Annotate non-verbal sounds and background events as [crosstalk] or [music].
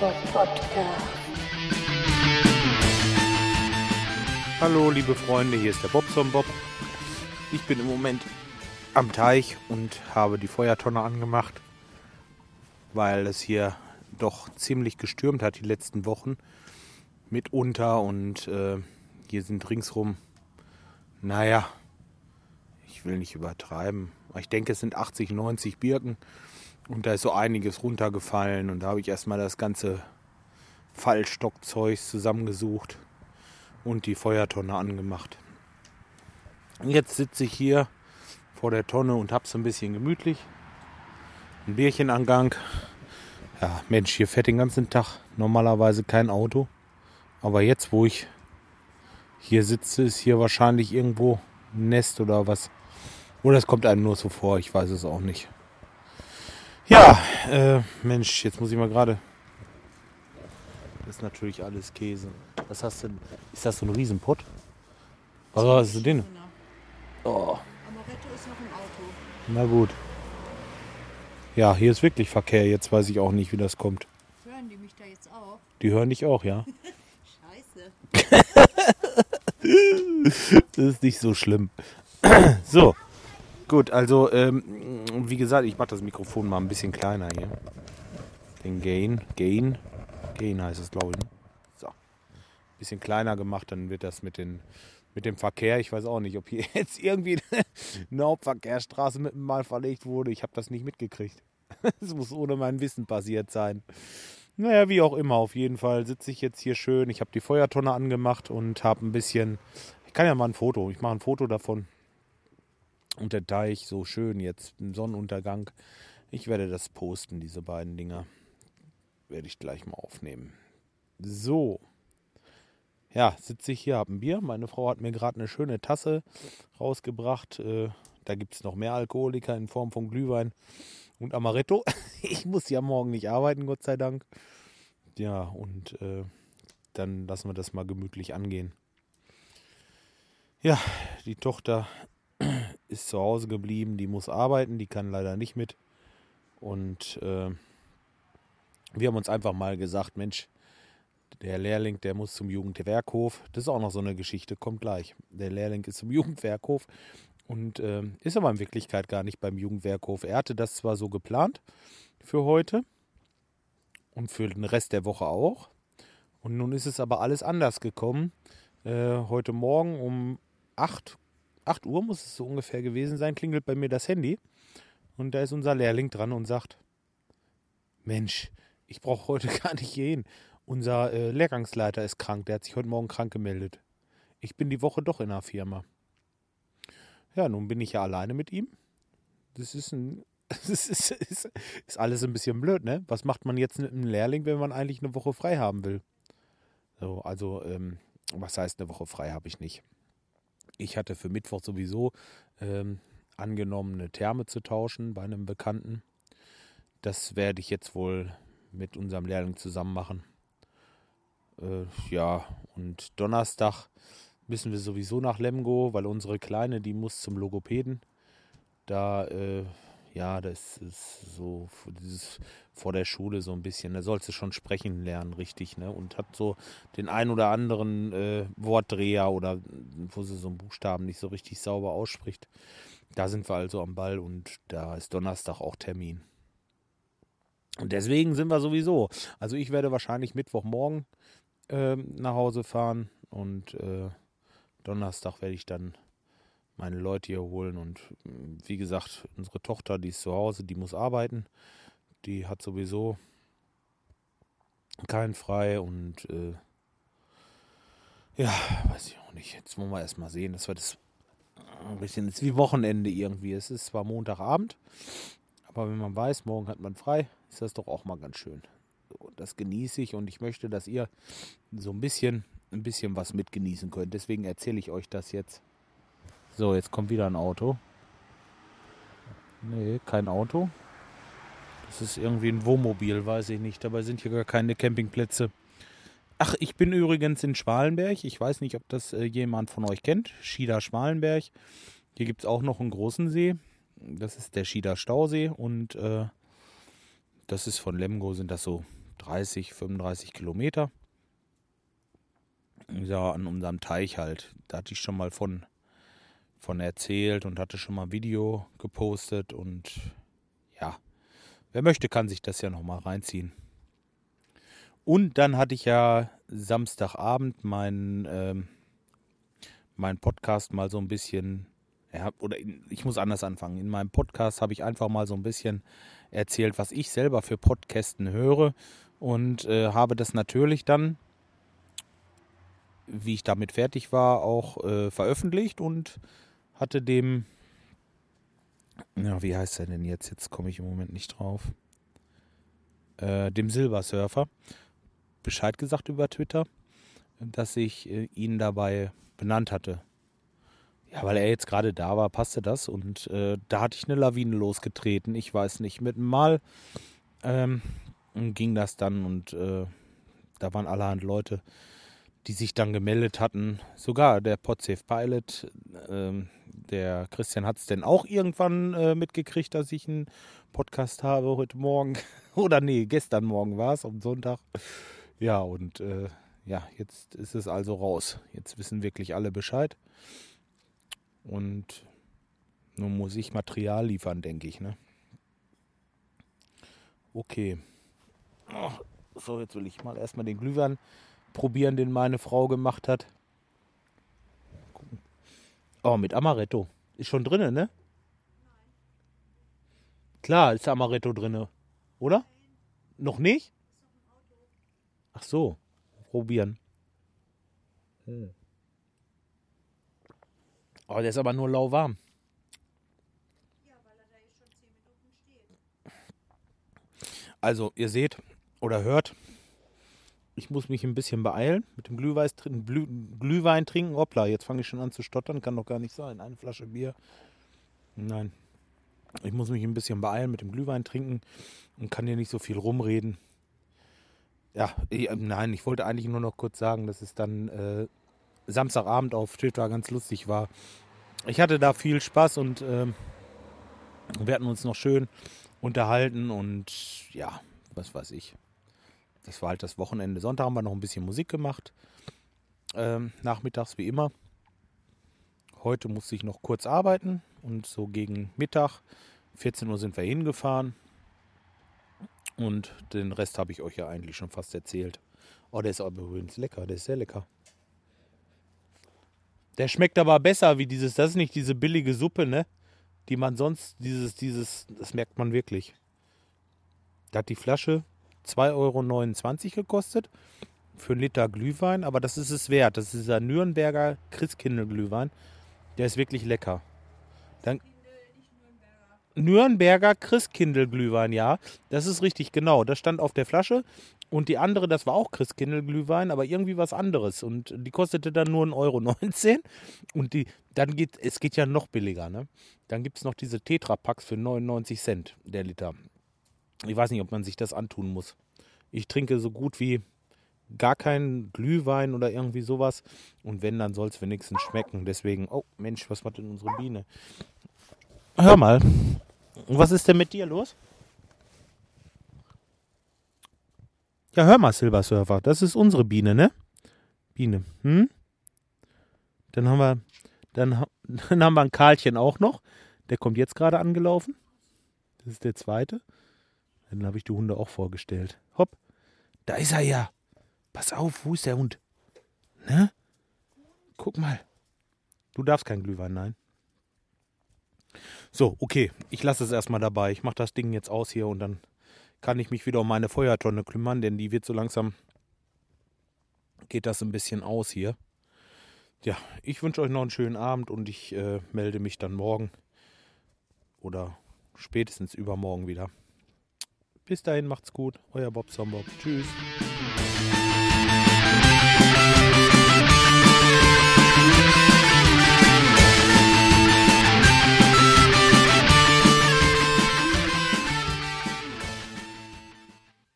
Bob Podcast. Hallo liebe Freunde, hier ist der Bobson Bob. Ich bin im Moment am Teich und habe die Feuertonne angemacht, weil es hier doch ziemlich gestürmt hat die letzten Wochen mitunter und äh, hier sind ringsrum, naja, ich will nicht übertreiben, ich denke es sind 80, 90 Birken und da ist so einiges runtergefallen und da habe ich erstmal das ganze Fallstockzeug zusammengesucht und die Feuertonne angemacht. Jetzt sitze ich hier vor der Tonne und habe es ein bisschen gemütlich. Ein Bierchenangang. Ja, Mensch, hier fährt den ganzen Tag normalerweise kein Auto. Aber jetzt, wo ich hier sitze, ist hier wahrscheinlich irgendwo ein Nest oder was. Oder es kommt einem nur so vor, ich weiß es auch nicht. Ja, äh, Mensch, jetzt muss ich mal gerade. Das ist natürlich alles Käse. Was hast du denn? Ist das so ein Riesenpott? Was hast du denn? Oh, Amaretto ist noch im Auto. na gut. Ja, hier ist wirklich Verkehr. Jetzt weiß ich auch nicht, wie das kommt. Hören die mich da jetzt auch? Die hören dich auch, ja? [laughs] Scheiße. [laughs] Das ist nicht so schlimm. [clears throat] So, gut, also ähm, wie gesagt, ich mache das Mikrofon mal ein bisschen kleiner hier. Den Gain, Gain, Gain heißt es, glaube ich. Ne? So, bisschen kleiner gemacht, dann wird das mit, den, mit dem Verkehr. Ich weiß auch nicht, ob hier [laughs] jetzt irgendwie eine Hauptverkehrsstraße mit mal verlegt wurde. Ich habe das nicht mitgekriegt. [laughs] Es muss ohne mein Wissen passiert sein. Naja, wie auch immer, auf jeden Fall sitze ich jetzt hier schön. Ich habe die Feuertonne angemacht und habe ein bisschen. Ich kann ja mal ein Foto. Ich mache ein Foto davon. Und der Teich so schön jetzt im Sonnenuntergang. Ich werde das posten, diese beiden Dinger. Werde ich gleich mal aufnehmen. So. Ja, sitze ich hier, habe ein Bier. Meine Frau hat mir gerade eine schöne Tasse rausgebracht. Äh, da gibt es noch mehr Alkoholiker in Form von Glühwein und Amaretto. [laughs] Ich muss ja morgen nicht arbeiten, Gott sei Dank. Ja, und äh, dann lassen wir das mal gemütlich angehen. Ja, die Tochter ist zu Hause geblieben, die muss arbeiten, die kann leider nicht mit. Und äh, wir haben uns einfach mal gesagt, Mensch, der Lehrling, der muss zum Jugendwerkhof. Das ist auch noch so eine Geschichte, kommt gleich. Der Lehrling ist zum [laughs] Jugendwerkhof und äh, ist aber in Wirklichkeit gar nicht beim Jugendwerkhof. Er hatte das zwar so geplant für heute und für den Rest der Woche auch. Und nun ist es aber alles anders gekommen. Äh, heute Morgen um 8, 8 Uhr muss es so ungefähr gewesen sein, klingelt bei mir das Handy. Und da ist unser Lehrling dran und sagt, Mensch, ich brauche heute [laughs] gar nicht gehen. Unser äh, Lehrgangsleiter ist krank, der hat sich heute Morgen krank gemeldet. Ich bin die Woche doch in der Firma. Ja, nun bin ich ja alleine mit ihm. Das ist ein. [laughs] Das ist, ist, ist alles ein bisschen blöd, ne? Was macht man jetzt mit einem Lehrling, wenn man eigentlich eine Woche frei haben will? So, also, ähm, was heißt eine Woche frei habe ich nicht. Ich hatte für Mittwoch sowieso ähm, angenommen, eine Therme zu tauschen bei einem Bekannten. Das werde ich jetzt wohl mit unserem Lehrling zusammen machen. Äh, ja, und Donnerstag müssen wir sowieso nach Lemgo, weil unsere Kleine, die muss zum Logopäden. Da, äh, ja, das ist so dieses vor der Schule so ein bisschen. Da sollst du schon sprechen lernen, richtig, ne? Und hat so den ein oder anderen äh, Wortdreher oder wo sie so einen Buchstaben nicht so richtig sauber ausspricht. Da sind wir also am Ball und da ist Donnerstag auch Termin. Und deswegen sind wir sowieso. Also ich werde wahrscheinlich Mittwochmorgen äh, nach Hause fahren und äh, Donnerstag werde ich dann meine Leute hier holen. Und wie gesagt, unsere Tochter, die ist zu Hause, die muss arbeiten. Die hat sowieso keinen frei und äh, ja, weiß ich auch nicht. Jetzt wollen wir erstmal sehen, dass wir das ein bisschen, ist wie Wochenende irgendwie. Es ist zwar Montagabend, aber wenn man weiß, morgen hat man frei, ist das doch auch mal ganz schön. Das genieße ich und ich möchte, dass ihr so ein bisschen, ein bisschen was mitgenießen könnt. Deswegen erzähle ich euch das jetzt. So, jetzt kommt wieder ein Auto. Nee, kein Auto. Das ist irgendwie ein Wohnmobil, weiß ich nicht. Dabei sind hier gar keine Campingplätze. Ach, ich bin übrigens in Schwalenberg. Ich weiß nicht, ob das äh, jemand von euch kennt. Schieder Schwalenberg. Hier gibt es auch noch einen großen See. Das ist der Schieder Stausee. Und äh, das ist von Lemgo, sind das so 30, 35 Kilometer. Ja, an unserem Teich halt. Da hatte ich schon mal von, von erzählt und hatte schon mal ein Video gepostet und ja, wer möchte, kann sich das ja nochmal reinziehen. Und dann hatte ich ja Samstagabend meinen ähm, mein Podcast mal so ein bisschen, ja, oder in, ich muss anders anfangen. In meinem Podcast habe ich einfach mal so ein bisschen erzählt, was ich selber für Podcasten höre und äh, habe das natürlich dann, wie ich damit fertig war, auch äh, veröffentlicht und hatte dem, ja, wie heißt er denn jetzt? Jetzt komme ich im Moment nicht drauf. Äh, dem Silbersurfer Bescheid gesagt über Twitter, dass ich äh, ihn dabei benannt hatte. Ja, weil er jetzt gerade da war, passte das und äh, da hatte ich eine Lawine losgetreten. Ich weiß nicht, mit einem Mal ähm, ging das dann und äh, da waren allerhand Leute, die sich dann gemeldet hatten. Sogar der Podsafe Pilot, äh, der Christian hat es denn auch irgendwann äh, mitgekriegt, dass ich einen Podcast habe heute Morgen. [laughs] Oder nee, gestern Morgen war es, am Sonntag. Ja, und äh, ja, jetzt ist es also raus. Jetzt wissen wirklich alle Bescheid. Und nun muss ich Material liefern, denke ich. Ne? Okay. So, jetzt will ich mal erstmal den Glühwein probieren, den meine Frau gemacht hat. Oh, mit Amaretto. Ist schon drin, ne? Klar, ist Amaretto drin, oder? Noch nicht? Ach so, probieren. Hm. Oh, der ist aber nur lauwarm. Also, ihr seht oder hört, ich muss mich ein bisschen beeilen mit dem Glühwein, Glühwein trinken. Hoppla, jetzt fange ich schon an zu stottern, kann doch gar nicht sein. Eine Flasche Bier. Nein. Ich muss mich ein bisschen beeilen mit dem Glühwein trinken und kann hier nicht so viel rumreden. Ja, ich, äh, nein, ich wollte eigentlich nur noch kurz sagen, dass es dann äh, Samstagabend auf Twitter ganz lustig war. Ich hatte da viel Spaß und äh, wir hatten uns noch schön unterhalten und ja, was weiß ich. Das war halt das Wochenende. Sonntag haben wir noch ein bisschen Musik gemacht. Ähm, nachmittags wie immer. Heute musste ich noch kurz arbeiten und so gegen Mittag, 14 Uhr sind wir hingefahren. Und den Rest habe ich euch ja eigentlich schon fast erzählt. Oh, der ist aber übrigens lecker, der ist sehr lecker. Der schmeckt aber besser wie dieses, das ist nicht diese billige Suppe, ne? Die man sonst, dieses, dieses, das merkt man wirklich. Da hat die Flasche 2,29 Euro gekostet für einen Liter Glühwein, aber das ist es wert. Das ist dieser Nürnberger Christkindl Glühwein. Der ist wirklich lecker. Dann, Nürnberger Christkindl-Glühwein, ja. Das ist richtig, genau. Das stand auf der Flasche. Und die andere, das war auch Christkindl-Glühwein, aber irgendwie was anderes. Und die kostete dann nur 1,19 Euro. Und die, dann geht, es geht ja noch billiger, ne? Dann gibt es noch diese Tetra-Packs für 99 Cent der Liter. Ich weiß nicht, ob man sich das antun muss. Ich trinke so gut wie gar keinen Glühwein oder irgendwie sowas. Und wenn, dann soll es wenigstens schmecken. Deswegen, oh Mensch, was macht denn unsere Biene? Hör mal. Was ist denn mit dir los? Ja, hör mal, Silbersurfer. Das ist unsere Biene, ne? Biene. Hm? Dann haben wir, dann, [laughs] dann haben wir ein Karlchen auch noch. Der kommt jetzt gerade angelaufen. Das ist der zweite. Dann habe ich die Hunde auch vorgestellt. Hopp. Da ist er ja. Pass auf, wo ist der Hund? Ne? Guck mal. Du darfst kein Glühwein, nein. So, okay, ich lasse es erstmal dabei. Ich mache das Ding jetzt aus hier und dann kann ich mich wieder um meine Feuertonne kümmern, denn die wird so langsam, geht das ein bisschen aus hier. Ja, ich wünsche euch noch einen schönen Abend und ich äh, melde mich dann morgen oder spätestens übermorgen wieder. Bis dahin macht's gut, euer Bob Sombob. Tschüss.